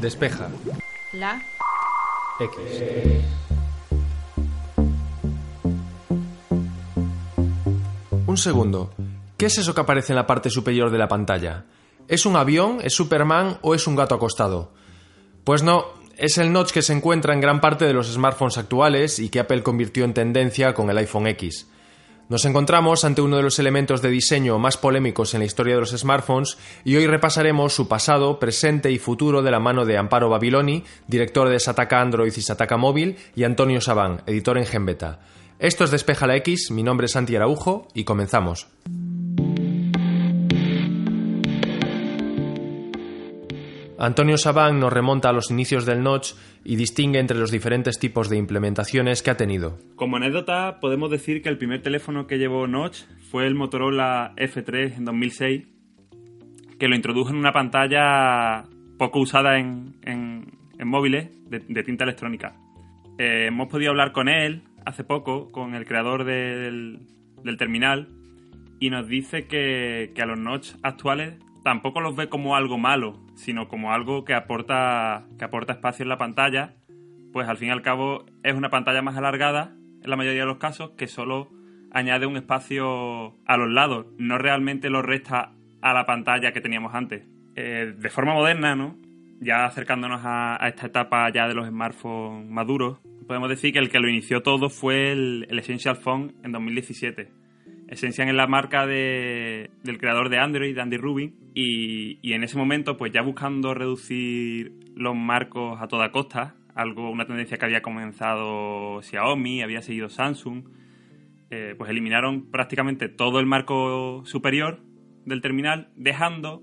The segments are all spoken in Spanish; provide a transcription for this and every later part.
Despeja. La. X. Un segundo. ¿Qué es eso que aparece en la parte superior de la pantalla? ¿Es un avión, es Superman o es un gato acostado? Pues no, es el notch que se encuentra en gran parte de los smartphones actuales y que Apple convirtió en tendencia con el iPhone X. Nos encontramos ante uno de los elementos de diseño más polémicos en la historia de los smartphones y hoy repasaremos su pasado, presente y futuro de la mano de Amparo Babiloni, director de Sataka Android y Sataka Móvil, y Antonio Sabán, editor en Genbeta. Esto es Despeja la X, mi nombre es Santi Araujo y comenzamos. Antonio Sabán nos remonta a los inicios del Notch y distingue entre los diferentes tipos de implementaciones que ha tenido. Como anécdota, podemos decir que el primer teléfono que llevó Notch fue el Motorola F3 en 2006, que lo introdujo en una pantalla poco usada en, móviles de, tinta electrónica. Eh, hemos podido hablar con él hace poco, con el creador del, terminal, y nos dice que, que a los Notch actuales tampoco los ve como algo malo, sino como algo que aporta, que aporta espacio en la pantalla, pues al fin y al cabo es una pantalla más alargada, en la mayoría de los casos, que solo añade un espacio a los lados, no realmente lo resta a la pantalla que teníamos antes. Eh, de forma moderna, ¿no? Ya acercándonos a, esta etapa ya de los smartphones maduros, podemos decir que el que lo inició todo fue el, el Essential Phone en 2017 Essential es la marca de, del creador de Android, Andy Rubin, y, en ese momento, pues ya buscando reducir los marcos a toda costa, algo, una tendencia que había comenzado Xiaomi, había seguido Samsung, eh, pues eliminaron prácticamente todo el marco superior del terminal, dejando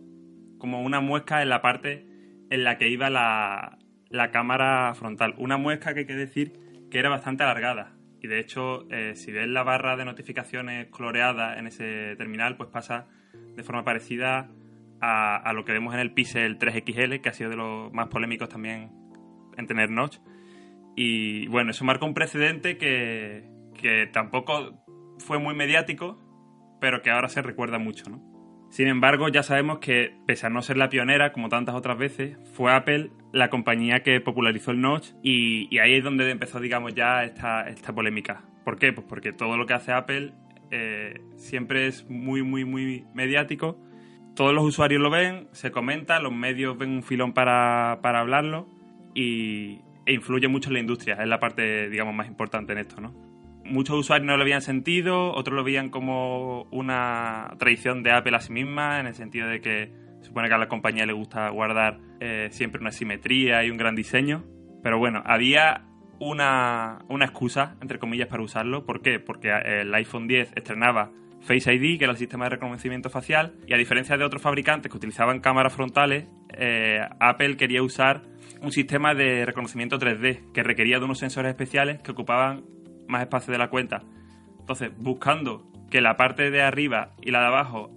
como una muesca en la parte en la que iba la, la cámara frontal. Una muesca que hay que decir que era bastante alargada. Y de hecho, eh, si ves la barra de notificaciones coloreada en ese terminal, pues pasa de forma parecida a, lo que vemos en el Pixel 3XL, que ha sido de los más polémicos también en tener notch. Y bueno, eso marca un precedente que, que tampoco fue muy mediático, pero que ahora se recuerda mucho, ¿no? Sin embargo, ya sabemos que, pese a no ser la pionera, como tantas otras veces, fue Apple la compañía que popularizó el notch y, ahí es donde empezó, digamos, ya esta, esta polémica. ¿Por qué? Pues porque todo lo que hace Apple eh, siempre es muy, muy, muy mediático. Todos los usuarios lo ven, se comenta, los medios ven un filón para, para hablarlo y, e influye mucho en la industria. Es la parte, digamos, más importante en esto, ¿no? Muchos usuarios no lo habían sentido, otros lo veían como una tradición de Apple a sí misma, en el sentido de que supone que a la compañía le gusta guardar eh, siempre una simetría y un gran diseño. Pero bueno, había una, una excusa, entre comillas, para usarlo. ¿Por qué? Porque el iPhone 10 estrenaba Face ID, que era el sistema de reconocimiento facial, y a diferencia de otros fabricantes que utilizaban cámaras frontales, eh, Apple quería usar un sistema de reconocimiento 3D que requería de unos sensores especiales que ocupaban más espacio de la cuenta. Entonces, buscando que la parte de arriba y la de abajo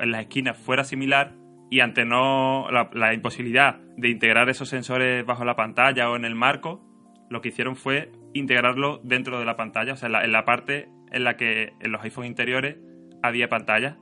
en las esquinas fuera similar y ante no la, imposibilidad de integrar esos sensores bajo la pantalla o en el marco, lo que hicieron fue integrarlo dentro de la pantalla, o sea, en la, parte en la que en los iPhones interiores había pantalla.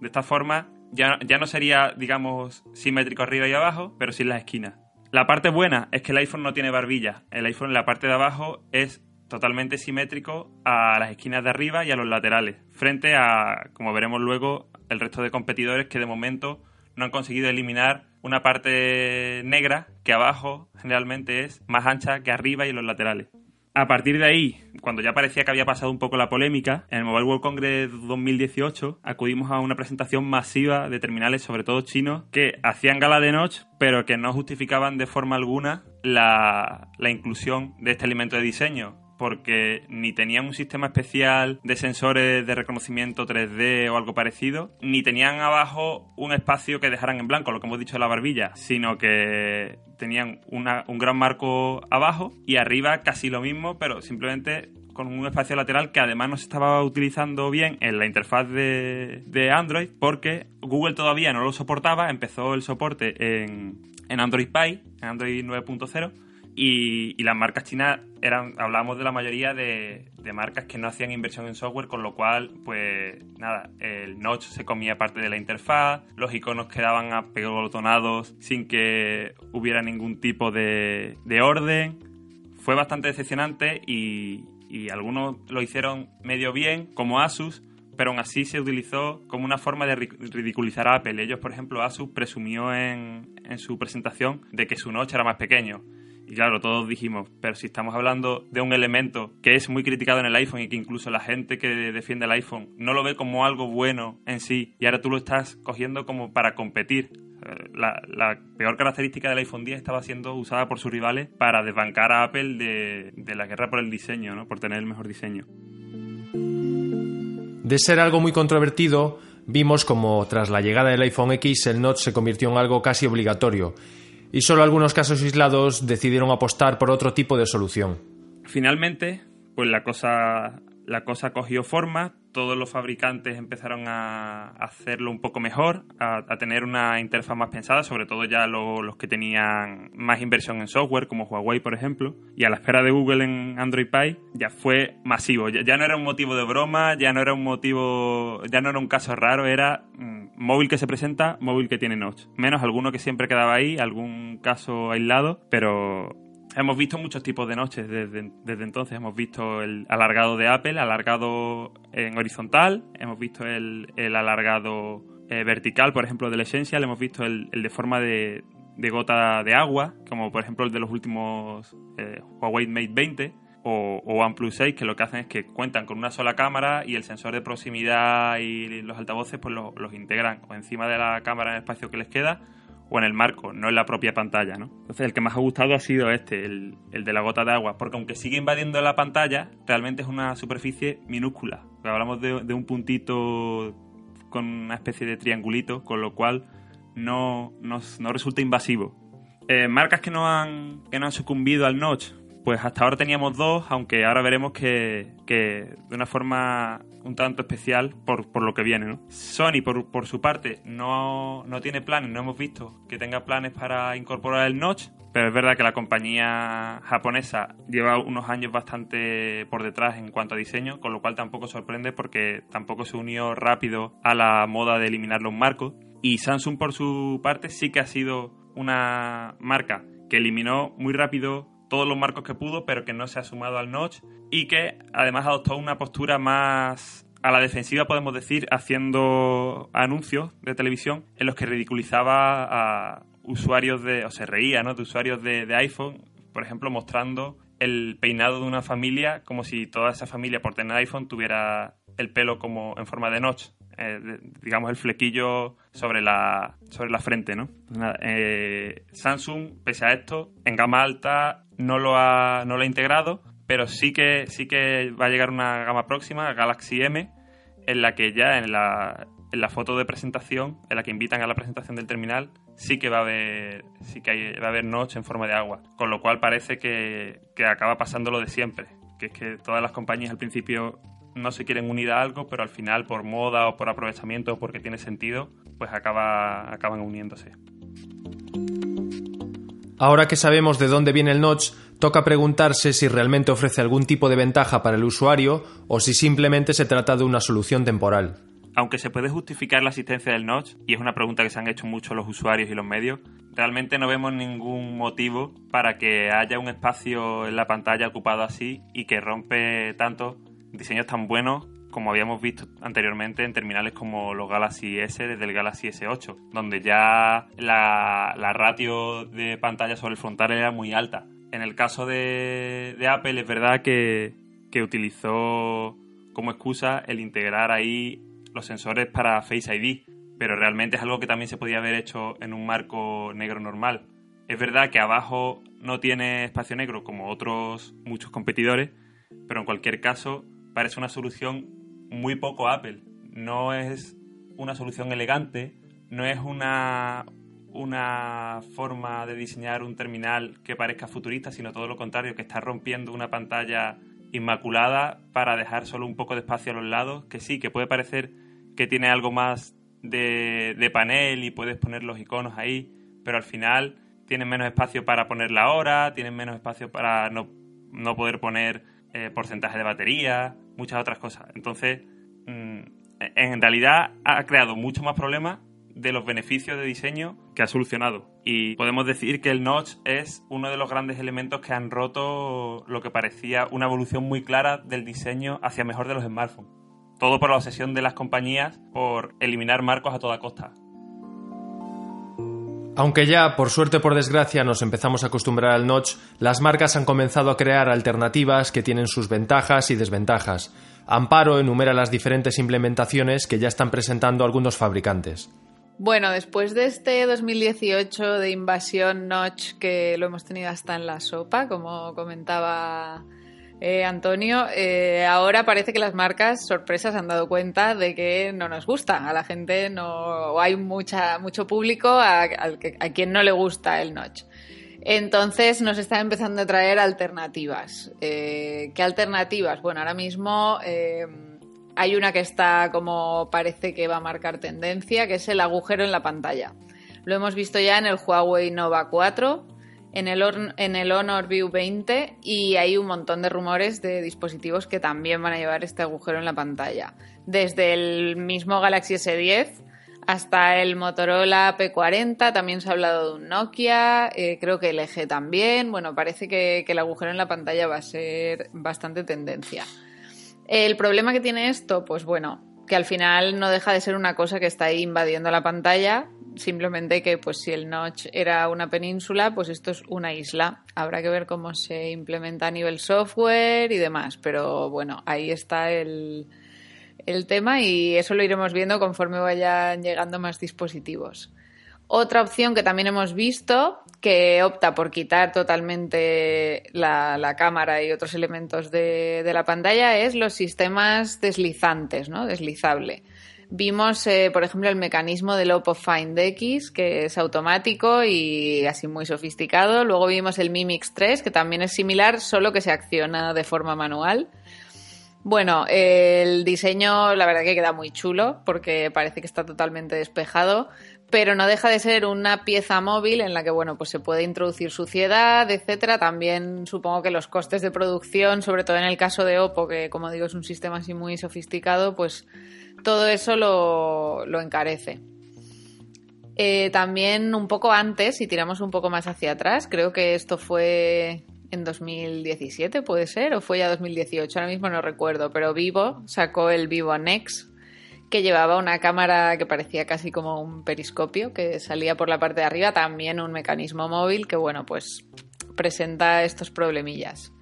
De esta forma, ya, ya no sería, digamos, simétrico arriba y abajo, pero sí en las esquinas. La parte buena es que el iPhone no tiene barbilla. El iPhone en la parte de abajo es totalmente simétrico a las esquinas de arriba y a los laterales, frente a, como veremos luego, el resto de competidores que de momento no han conseguido eliminar una parte negra que abajo generalmente es más ancha que arriba y los laterales. A partir de ahí, cuando ya parecía que había pasado un poco la polémica, en el Mobile World Congress 2018 acudimos a una presentación masiva de terminales, sobre todo chinos, que hacían gala de notch, pero que no justificaban de forma alguna la, la inclusión de este elemento de diseño porque ni tenían un sistema especial de sensores de reconocimiento 3D o algo parecido, ni tenían abajo un espacio que dejaran en blanco, lo que hemos dicho de la barbilla, sino que tenían un gran marco abajo y arriba casi lo mismo, pero simplemente con un espacio lateral que además no se estaba utilizando bien en la interfaz de, de Android porque Google todavía no lo soportaba, empezó el soporte en, en Android Pie, en Android 9.0 y, las marcas chinas eran, hablamos de la mayoría de, marcas que no hacían inversión en software, con lo cual, pues nada, el notch se comía parte de la interfaz, los iconos quedaban apegotonados sin que hubiera ningún tipo de, orden. Fue bastante decepcionante y, y algunos lo hicieron medio bien, como Asus, pero aún así se utilizó como una forma de ridiculizar a Apple. Ellos, por ejemplo, Asus presumió en, en su presentación de que su notch era más pequeño. Y claro, todos dijimos, pero si estamos hablando de un elemento que es muy criticado en el iPhone y que incluso la gente que defiende el iPhone no lo ve como algo bueno en sí, y ahora tú lo estás cogiendo como para competir. Eh, la, peor característica del iPhone 10 estaba siendo usada por sus rivales para desbancar a Apple de, de la guerra por el diseño, ¿no? por tener el mejor diseño. De ser algo muy controvertido, vimos como tras la llegada del iPhone X el Notch se convirtió en algo casi obligatorio y solo algunos casos aislados decidieron apostar por otro tipo de solución. Finalmente, pues la cosa la cosa cogió forma, todos los fabricantes empezaron a hacerlo un poco mejor, a, tener una interfaz más pensada, sobre todo ya los que tenían más inversión en software, como Huawei, por ejemplo, y a la espera de Google en Android Pie ya fue masivo, ya, no era un motivo de broma, ya no era un motivo, ya no era un caso raro, era mm, móvil que se presenta, móvil que tiene notch, menos alguno que siempre quedaba ahí, algún caso aislado, pero Hemos visto muchos tipos de noches desde, entonces. Hemos visto el alargado de Apple, alargado en horizontal. Hemos visto el, alargado eh, vertical, por ejemplo, del Essential. Hemos visto el, de forma de, gota de agua, como por ejemplo el de los últimos eh, Huawei Mate 20 o, OnePlus 6, que lo que hacen es que cuentan con una sola cámara y el sensor de proximidad y los altavoces pues los, los integran o encima de la cámara en el espacio que les queda o en el marco, no en la propia pantalla, ¿no? Entonces el que más ha gustado ha sido este, el, de la gota de agua, porque aunque sigue invadiendo la pantalla, realmente es una superficie minúscula. Hablamos de, un puntito con una especie de triangulito, con lo cual no, resulta invasivo. Eh, marcas que no, han, que no han sucumbido al notch, pues hasta ahora teníamos dos, aunque ahora veremos que, de una forma un tanto especial por, por lo que viene. ¿no? Sony, por, por, su parte, no, no tiene planes, no hemos visto que tenga planes para incorporar el notch, pero es verdad que la compañía japonesa lleva unos años bastante por detrás en cuanto a diseño, con lo cual tampoco sorprende porque tampoco se unió rápido a la moda de eliminar los marcos. Y Samsung, por su parte, sí que ha sido una marca que eliminó muy rápido todos los marcos que pudo, pero que no se ha sumado al notch y que además adoptó una postura más a la defensiva, podemos decir, haciendo anuncios de televisión en los que ridiculizaba a usuarios de, o se reía, ¿no? De usuarios de, iPhone, por ejemplo, mostrando el peinado de una familia como si toda esa familia por tener iPhone tuviera el pelo como en forma de notch. Eh, digamos, el flequillo sobre la, sobre la frente, ¿no? Eh, Samsung, pese a esto, en gama alta no lo ha, no lo ha integrado, pero sí que, sí que va a llegar una gama próxima, Galaxy M, en la que ya en la, en la foto de presentación, en la que invitan a la presentación del terminal, sí que va a haber, sí que va a haber notch en forma de agua, con lo cual parece que, que acaba pasando lo de siempre, que es que todas las compañías al principio no se quieren unir a algo, pero al final por moda o por aprovechamiento o porque tiene sentido, pues acaba, acaban uniéndose. Ahora que sabemos de dónde viene el notch, toca preguntarse si realmente ofrece algún tipo de ventaja para el usuario o si simplemente se trata de una solución temporal. Aunque se puede justificar la asistencia del notch, y es una pregunta que se han hecho mucho los usuarios y los medios, realmente no vemos ningún motivo para que haya un espacio en la pantalla ocupado así y que rompe tanto diseños tan buenos como habíamos visto anteriormente en terminales como los Galaxy S desde el Galaxy S8, donde ya la, ratio de pantalla sobre el frontal era muy alta. En el caso de, Apple es verdad que, que utilizó como excusa el integrar ahí los sensores para Face ID, pero realmente es algo que también se podía haber hecho en un marco negro normal. Es verdad que abajo no tiene espacio negro como otros muchos competidores, pero en cualquier caso parece una solución muy poco Apple. No es una solución elegante, no es una, una forma de diseñar un terminal que parezca futurista, sino todo lo contrario, que está rompiendo una pantalla inmaculada para dejar solo un poco de espacio a los lados, que sí, que puede parecer que tiene algo más de, de panel y puedes poner los iconos ahí, pero al final tienen menos espacio para poner la hora, tienen menos espacio para no no poder poner eh, porcentaje de batería, muchas otras cosas. Entonces, mm, en realidad ha creado mucho más problemas de los beneficios de diseño que ha solucionado. Y podemos decir que el notch es uno de los grandes elementos que han roto lo que parecía una evolución muy clara del diseño hacia mejor de los smartphones. Todo por la obsesión de las compañías por eliminar marcos a toda costa. Aunque ya, por suerte o por desgracia, nos empezamos a acostumbrar al notch, las marcas han comenzado a crear alternativas que tienen sus ventajas y desventajas. Amparo enumera las diferentes implementaciones que ya están presentando algunos fabricantes. Bueno, después de este 2018 de invasión notch que lo hemos tenido hasta en la sopa, como comentaba eh, Antonio, eh, ahora parece que las marcas sorpresas han dado cuenta de que no nos gusta. A la gente no hay mucha, mucho público a, quien no le gusta el notch. Entonces nos están empezando a traer alternativas. Eh, ¿Qué alternativas? Bueno, ahora mismo hay una que está como parece que va a marcar tendencia, que es el agujero en la pantalla. Lo hemos visto ya en el Huawei Nova 4, en el, Honor View 20 y hay un montón de rumores de dispositivos que también van a llevar este agujero en la pantalla. Desde el mismo Galaxy S10 hasta el Motorola P40, también se ha hablado de un Nokia, eh, creo que el LG también. Bueno, parece que, que el agujero en la pantalla va a ser bastante tendencia. El problema que tiene esto, pues bueno, que al final no deja de ser una cosa que está ahí invadiendo la pantalla, simplemente que pues si el notch era una península, pues esto es una isla. Habrá que ver cómo se implementa a nivel software y demás, pero bueno, ahí está el, el tema y eso lo iremos viendo conforme vayan llegando más dispositivos. Otra opción que también hemos visto, que opta por quitar totalmente la, cámara y otros elementos de, de, la pantalla, es los sistemas deslizantes, ¿no? Deslizable. Vimos, eh, por ejemplo, el mecanismo del Oppo Find X, que es automático y así muy sofisticado. Luego vimos el Mimix 3, que también es similar, solo que se acciona de forma manual. Bueno, el diseño la verdad que queda muy chulo porque parece que está totalmente despejado, pero no deja de ser una pieza móvil en la que bueno, pues se puede introducir suciedad, etcétera. También supongo que los costes de producción, sobre todo en el caso de Oppo, que como digo es un sistema así muy sofisticado, pues todo eso lo, encarece. Eh, también un poco antes, si tiramos un poco más hacia atrás, creo que esto fue en 2017, puede ser, o fue ya 2018, ahora mismo no recuerdo, pero Vivo sacó el Vivo Nex, que llevaba una cámara que parecía casi como un periscopio, que salía por la parte de arriba, también un mecanismo móvil que, bueno, pues presenta estos problemillas.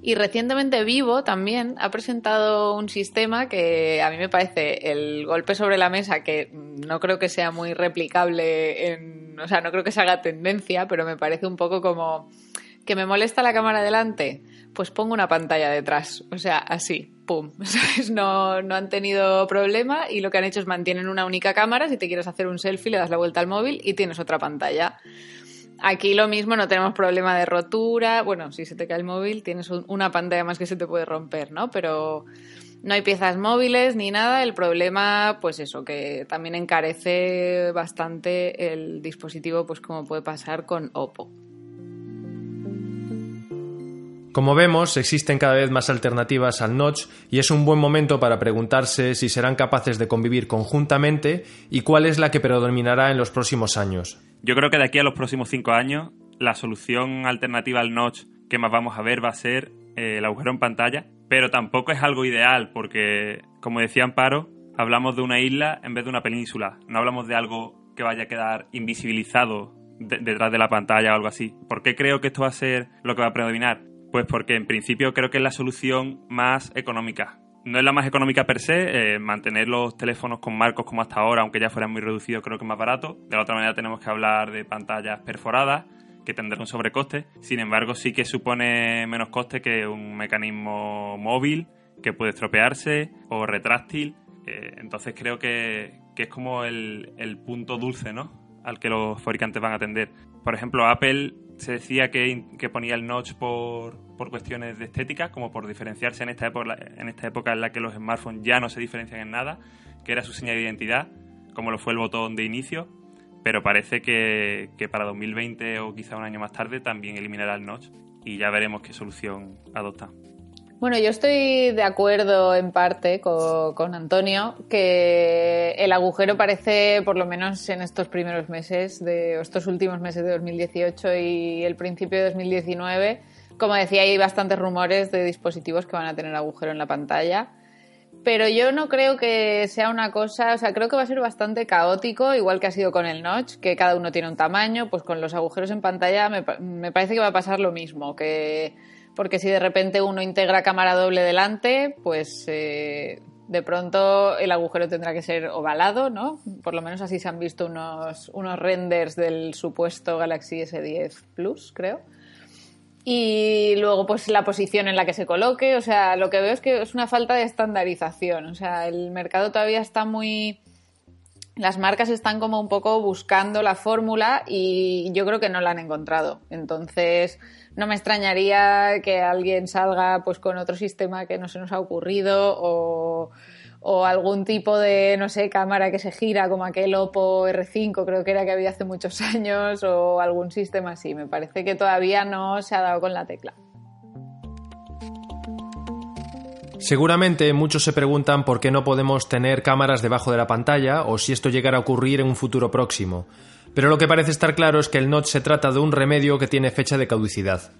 Y recientemente Vivo también ha presentado un sistema que a mí me parece el golpe sobre la mesa, que no creo que sea muy replicable, en, o sea, no creo que se haga tendencia, pero me parece un poco como que me molesta la cámara delante, pues pongo una pantalla detrás, o sea, así, pum, No, no han tenido problema y lo que han hecho es mantienen una única cámara, si te quieres hacer un selfie le das la vuelta al móvil y tienes otra pantalla. Aquí lo mismo, no tenemos problema de rotura. Bueno, si se te cae el móvil, tienes una pantalla más que se te puede romper, ¿no? Pero no hay piezas móviles ni nada. El problema, pues eso, que también encarece bastante el dispositivo, pues como puede pasar con Oppo. Como vemos, existen cada vez más alternativas al notch y es un buen momento para preguntarse si serán capaces de convivir conjuntamente y cuál es la que predominará en los próximos años. Yo creo que de aquí a los próximos cinco años, la solución alternativa al notch que más vamos a ver va a ser eh, el agujero en pantalla, pero tampoco es algo ideal porque, como decía Amparo, hablamos de una isla en vez de una península, no hablamos de algo que vaya a quedar invisibilizado detrás de la pantalla o algo así. ¿Por qué creo que esto va a ser lo que va a predominar? Pues porque en principio creo que es la solución más económica no es la más económica per se, eh, mantener los teléfonos con marcos como hasta ahora, aunque ya fueran muy reducidos, creo que es más barato. De la otra manera tenemos que hablar de pantallas perforadas, que tendrán un sobrecoste. Sin embargo, sí que supone menos coste que un mecanismo móvil que puede estropearse o retráctil. Eh, entonces creo que, es como el, el punto dulce, ¿no? Al que los fabricantes van a atender. Por ejemplo, Apple se decía que, ponía el notch por, cuestiones de estética, como por diferenciarse en esta, época, en esta época en la que los smartphones ya no se diferencian en nada, que era su señal de identidad, como lo fue el botón de inicio. pero parece que, que para 2020 o quizá un año más tarde también eliminará el notch y ya veremos qué solución adopta. Bueno, yo estoy de acuerdo en parte con, Antonio que el agujero parece, por lo menos en estos primeros meses, de estos últimos meses de 2018 y el principio de 2019, como decía, hay bastantes rumores de dispositivos que van a tener agujero en la pantalla. Pero yo no creo que sea una cosa, o sea, creo que va a ser bastante caótico, igual que ha sido con el notch, que cada uno tiene un tamaño, pues con los agujeros en pantalla me, me parece que va a pasar lo mismo, que porque si de repente uno integra cámara doble delante, pues eh, de pronto el agujero tendrá que ser ovalado, ¿no? Por lo menos así se han visto unos, unos renders del supuesto Galaxy S10 Plus, creo. Y luego, pues la posición en la que se coloque. O sea, lo que veo es que es una falta de estandarización. O sea, el mercado todavía está muy. Las marcas están como un poco buscando la fórmula y yo creo que no la han encontrado. Entonces, no me extrañaría que alguien salga pues con otro sistema que no se nos ha ocurrido o, algún tipo de, no sé, cámara que se gira como aquel Oppo R5 creo que era que había hace muchos años o algún sistema así. Me parece que todavía no se ha dado con la tecla. Seguramente muchos se preguntan por qué no podemos tener cámaras debajo de la pantalla o si esto llegara a ocurrir en un futuro próximo. Pero lo que parece estar claro es que el notch se trata de un remedio que tiene fecha de caducidad.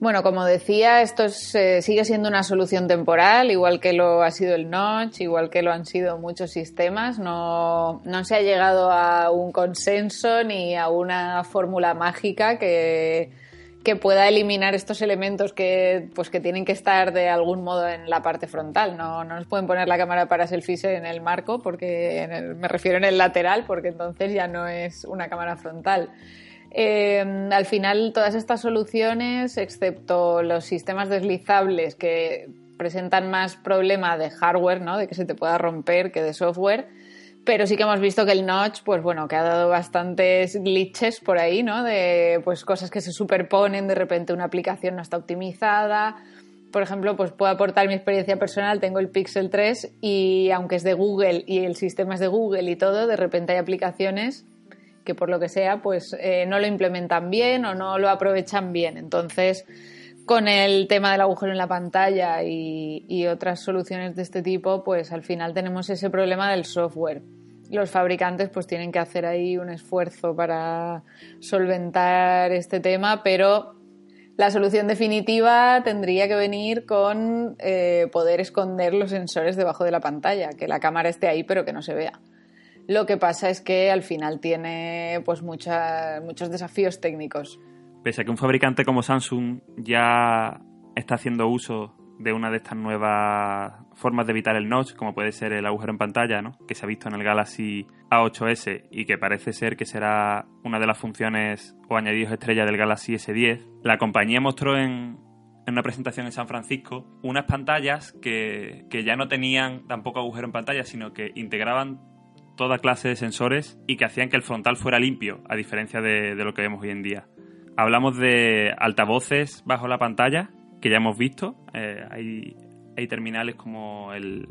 Bueno, como decía, esto eh, sigue siendo una solución temporal, igual que lo ha sido el Notch, igual que lo han sido muchos sistemas. No, no se ha llegado a un consenso ni a una fórmula mágica que, que pueda eliminar estos elementos que, pues, que tienen que estar de algún modo en la parte frontal. No, no nos pueden poner la cámara para selfies en el marco, porque me refiero en el lateral, porque entonces ya no es una cámara frontal. Eh, al final, todas estas soluciones, excepto los sistemas deslizables que presentan más problema de hardware, ¿no? de que se te pueda romper que de software, pero sí que hemos visto que el notch, pues bueno, que ha dado bastantes glitches por ahí, ¿no? De pues cosas que se superponen, de repente una aplicación no está optimizada. Por ejemplo, pues puedo aportar mi experiencia personal, tengo el Pixel 3 y aunque es de Google y el sistema es de Google y todo, de repente hay aplicaciones que por lo que sea, pues eh, no lo implementan bien o no lo aprovechan bien. Entonces, con el tema del agujero en la pantalla y, otras soluciones de este tipo, pues al final tenemos ese problema del software. Los fabricantes pues tienen que hacer ahí un esfuerzo para solventar este tema, pero la solución definitiva tendría que venir con eh, poder esconder los sensores debajo de la pantalla, que la cámara esté ahí pero que no se vea. Lo que pasa es que al final tiene pues muchos desafíos técnicos pese a que un fabricante como Samsung ya está haciendo uso de una de estas nuevas formas de evitar el notch, como puede ser el agujero en pantalla, ¿no? que se ha visto en el Galaxy A8S y que parece ser que será una de las funciones o añadidos estrella del Galaxy S10, la compañía mostró en, una presentación en San Francisco unas pantallas que, ya no tenían tampoco agujero en pantalla, sino que integraban toda clase de sensores y que hacían que el frontal fuera limpio, a diferencia de lo que vemos hoy en día. Hablamos de altavoces bajo la pantalla, que ya hemos visto. Eh, hay, terminales como el,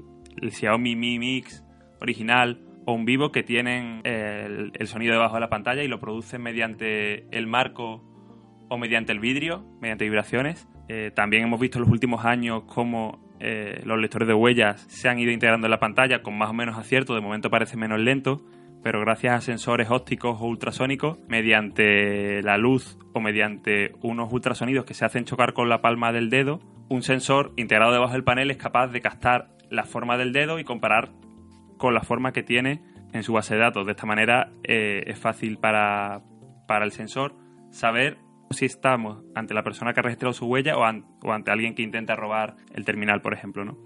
Xiaomi Mi Mix original o un Vivo que tienen el, sonido debajo de la pantalla y lo producen mediante el marco o mediante el vidrio, mediante vibraciones. Eh, también hemos visto en los últimos años cómo eh, los lectores de huellas se han ido integrando en la pantalla con más o menos acierto, de momento parece menos lento, pero gracias a sensores ópticos o ultrasónicos, mediante la luz o mediante unos ultrasonidos que se hacen chocar con la palma del dedo, un sensor integrado debajo del panel es capaz de captar la forma del dedo y comparar con la forma que tiene en su base de datos. De esta manera eh, es fácil para, el sensor saber si estamos ante la persona que ha registrado su huella o, ante alguien que intenta robar el terminal, por ejemplo. ¿no?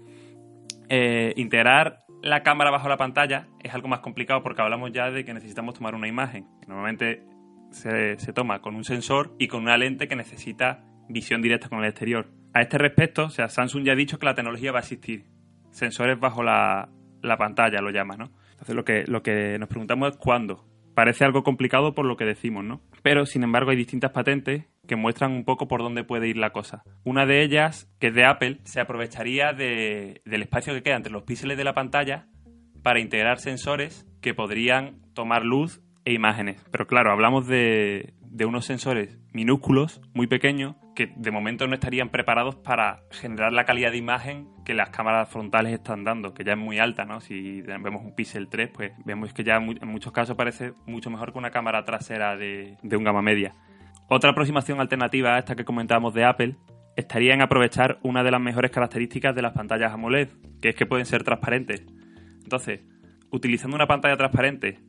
Eh, integrar la cámara bajo la pantalla es algo más complicado porque hablamos ya de que necesitamos tomar una imagen. Normalmente se, toma con un sensor y con una lente que necesita visión directa con el exterior. A este respecto, o sea, Samsung ya ha dicho que la tecnología va a existir. Sensores bajo la, pantalla lo llama, ¿no? Entonces lo que, lo que nos preguntamos es cuándo. Parece algo complicado por lo que decimos, ¿no? Pero, sin embargo, hay distintas patentes que muestran un poco por dónde puede ir la cosa. Una de ellas, que es de Apple, se aprovecharía del espacio que queda entre los píxeles de la pantalla para integrar sensores que podrían tomar luz e imágenes. Pero claro, hablamos de, de unos sensores minúsculos, muy pequeños, que de momento no estarían preparados para generar la calidad de imagen que las cámaras frontales están dando, que ya es muy alta, ¿no? Si vemos un Pixel 3, pues vemos que ya en muchos casos parece mucho mejor que una cámara trasera de, de un gama media. Otra aproximación alternativa a esta que comentábamos de Apple estaría en aprovechar una de las mejores características de las pantallas AMOLED, que es que pueden ser transparentes. Entonces, utilizando una pantalla transparente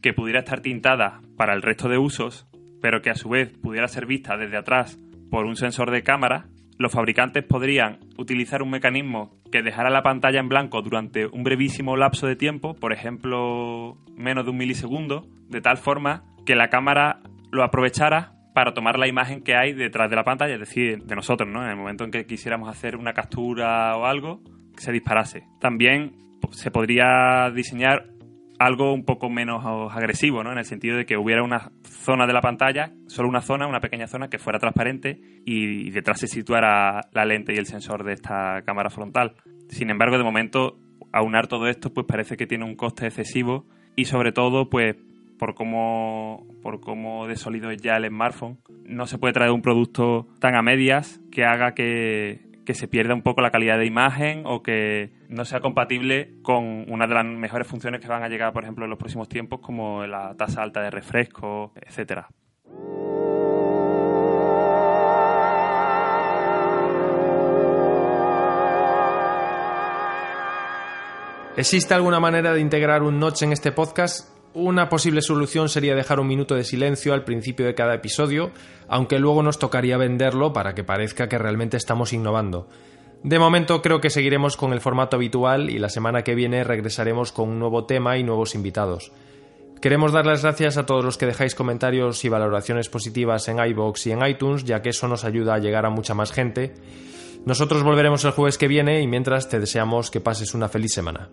que pudiera estar tintada para el resto de usos, pero que a su vez pudiera ser vista desde atrás por un sensor de cámara, los fabricantes podrían utilizar un mecanismo que dejara la pantalla en blanco durante un brevísimo lapso de tiempo, por ejemplo menos de un milisegundo, de tal forma que la cámara lo aprovechara para tomar la imagen que hay detrás de la pantalla, es decir, de nosotros, ¿no? En el momento en que quisiéramos hacer una captura o algo, que se disparase. También se podría diseñar algo un poco menos agresivo, ¿no? En el sentido de que hubiera una zona de la pantalla, solo una zona, una pequeña zona que fuera transparente y detrás se situara la lente y el sensor de esta cámara frontal. Sin embargo, de momento, aunar todo esto, pues parece que tiene un coste excesivo y sobre todo, pues por cómo, por cómo de sólido es ya el smartphone, no se puede traer un producto tan a medias que haga que, que se pierda un poco la calidad de imagen o que no sea compatible con una de las mejores funciones que van a llegar, por ejemplo, en los próximos tiempos, como la tasa alta de refresco, etcétera. ¿Existe alguna manera de integrar un notch en este podcast? Una posible solución sería dejar un minuto de silencio al principio de cada episodio, aunque luego nos tocaría venderlo para que parezca que realmente estamos innovando. De momento creo que seguiremos con el formato habitual y la semana que viene regresaremos con un nuevo tema y nuevos invitados. Queremos dar las gracias a todos los que dejáis comentarios y valoraciones positivas en iBox y en iTunes, ya que eso nos ayuda a llegar a mucha más gente. Nosotros volveremos el jueves que viene y mientras te deseamos que pases una feliz semana.